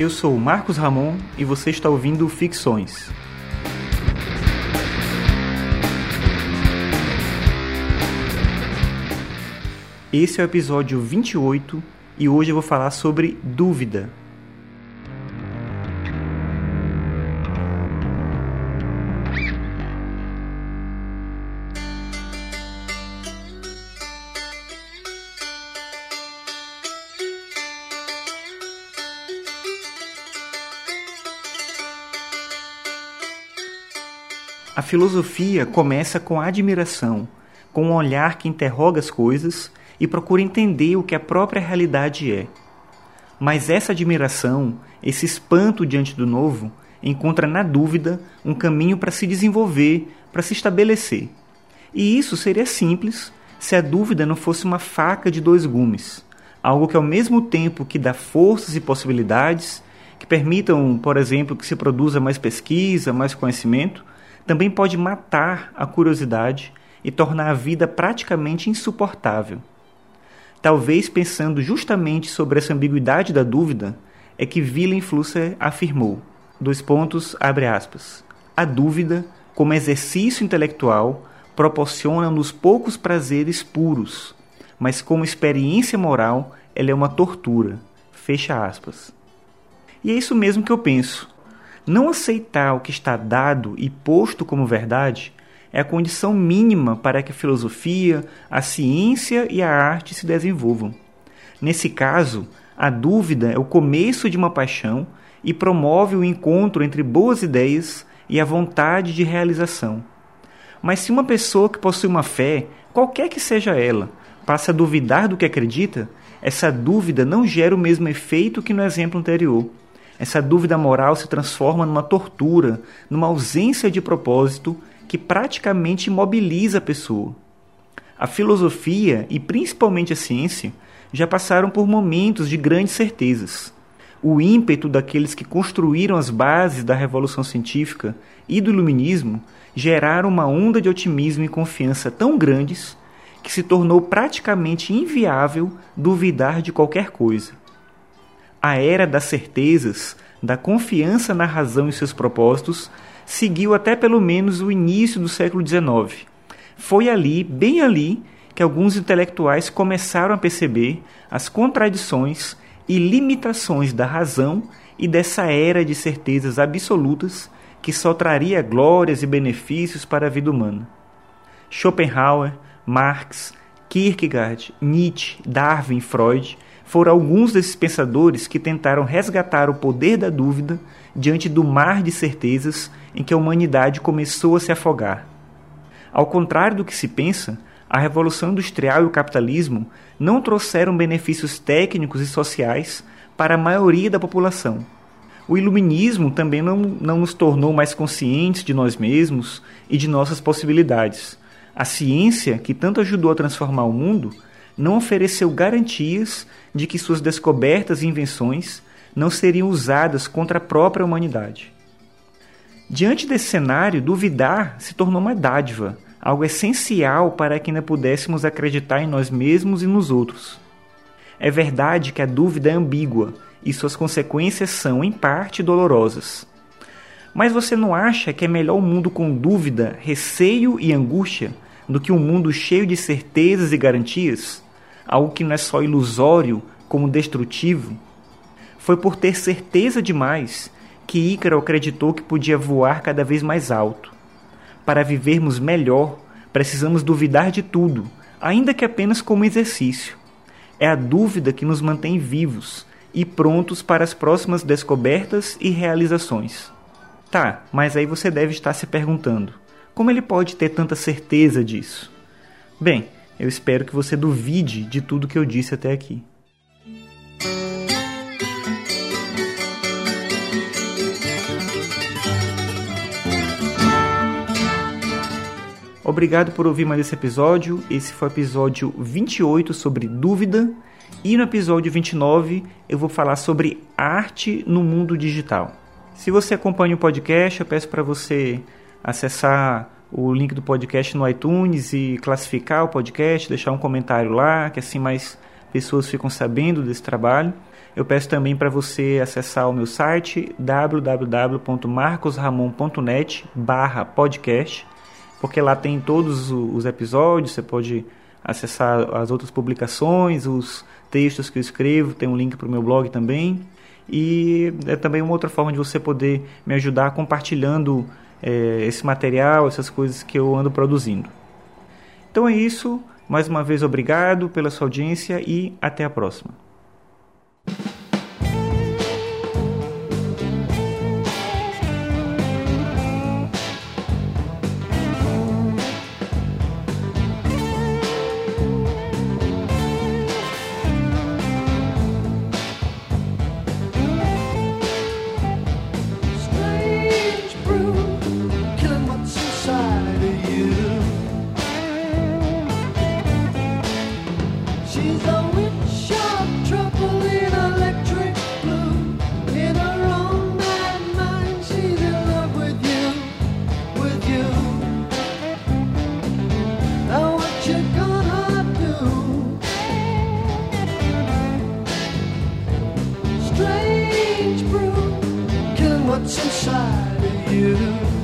Eu sou Marcos Ramon e você está ouvindo Ficções. Esse é o episódio 28 e hoje eu vou falar sobre dúvida. A filosofia começa com a admiração, com um olhar que interroga as coisas e procura entender o que a própria realidade é. Mas essa admiração, esse espanto diante do novo, encontra na dúvida um caminho para se desenvolver, para se estabelecer. E isso seria simples se a dúvida não fosse uma faca de dois gumes, algo que ao mesmo tempo que dá forças e possibilidades, que permitam, por exemplo, que se produza mais pesquisa, mais conhecimento, também pode matar a curiosidade e tornar a vida praticamente insuportável. Talvez pensando justamente sobre essa ambiguidade da dúvida, é que Flusser afirmou, dois pontos, abre aspas, a dúvida, como exercício intelectual, proporciona-nos poucos prazeres puros, mas como experiência moral, ela é uma tortura, fecha aspas. E é isso mesmo que eu penso. Não aceitar o que está dado e posto como verdade é a condição mínima para que a filosofia, a ciência e a arte se desenvolvam. Nesse caso, a dúvida é o começo de uma paixão e promove o encontro entre boas ideias e a vontade de realização. Mas se uma pessoa que possui uma fé, qualquer que seja ela, passa a duvidar do que acredita, essa dúvida não gera o mesmo efeito que no exemplo anterior. Essa dúvida moral se transforma numa tortura, numa ausência de propósito que praticamente imobiliza a pessoa. A filosofia e principalmente a ciência já passaram por momentos de grandes certezas. O ímpeto daqueles que construíram as bases da revolução científica e do iluminismo geraram uma onda de otimismo e confiança tão grandes que se tornou praticamente inviável duvidar de qualquer coisa. A era das certezas, da confiança na razão e seus propósitos, seguiu até pelo menos o início do século XIX. Foi ali, bem ali, que alguns intelectuais começaram a perceber as contradições e limitações da razão e dessa era de certezas absolutas que só traria glórias e benefícios para a vida humana. Schopenhauer, Marx, Kierkegaard, Nietzsche, Darwin, Freud foram alguns desses pensadores que tentaram resgatar o poder da dúvida diante do mar de certezas em que a humanidade começou a se afogar. Ao contrário do que se pensa, a Revolução Industrial e o capitalismo não trouxeram benefícios técnicos e sociais para a maioria da população. O iluminismo também não, não nos tornou mais conscientes de nós mesmos e de nossas possibilidades. A ciência, que tanto ajudou a transformar o mundo, não ofereceu garantias de que suas descobertas e invenções não seriam usadas contra a própria humanidade. Diante desse cenário, duvidar se tornou uma dádiva, algo essencial para que ainda pudéssemos acreditar em nós mesmos e nos outros. É verdade que a dúvida é ambígua e suas consequências são, em parte, dolorosas. Mas você não acha que é melhor um mundo com dúvida, receio e angústia do que um mundo cheio de certezas e garantias? Algo que não é só ilusório, como destrutivo? Foi por ter certeza demais que Ícaro acreditou que podia voar cada vez mais alto. Para vivermos melhor, precisamos duvidar de tudo, ainda que apenas como exercício. É a dúvida que nos mantém vivos e prontos para as próximas descobertas e realizações. Tá, mas aí você deve estar se perguntando: como ele pode ter tanta certeza disso? Bem, eu espero que você duvide de tudo que eu disse até aqui. Obrigado por ouvir mais esse episódio. Esse foi o episódio 28 sobre dúvida. E no episódio 29 eu vou falar sobre arte no mundo digital. Se você acompanha o podcast, eu peço para você acessar o link do podcast no iTunes e classificar o podcast, deixar um comentário lá, que assim mais, pessoas ficam sabendo desse trabalho. Eu peço também para você acessar o meu site www.marcosramon.net podcast, porque lá tem todos os episódios, você pode acessar as outras publicações, os textos que eu escrevo, tem um link para o meu blog também. E é também uma outra forma de você poder me ajudar compartilhando é, esse material, essas coisas que eu ando produzindo. Então é isso. Mais uma vez, obrigado pela sua audiência e até a próxima. What's inside of you.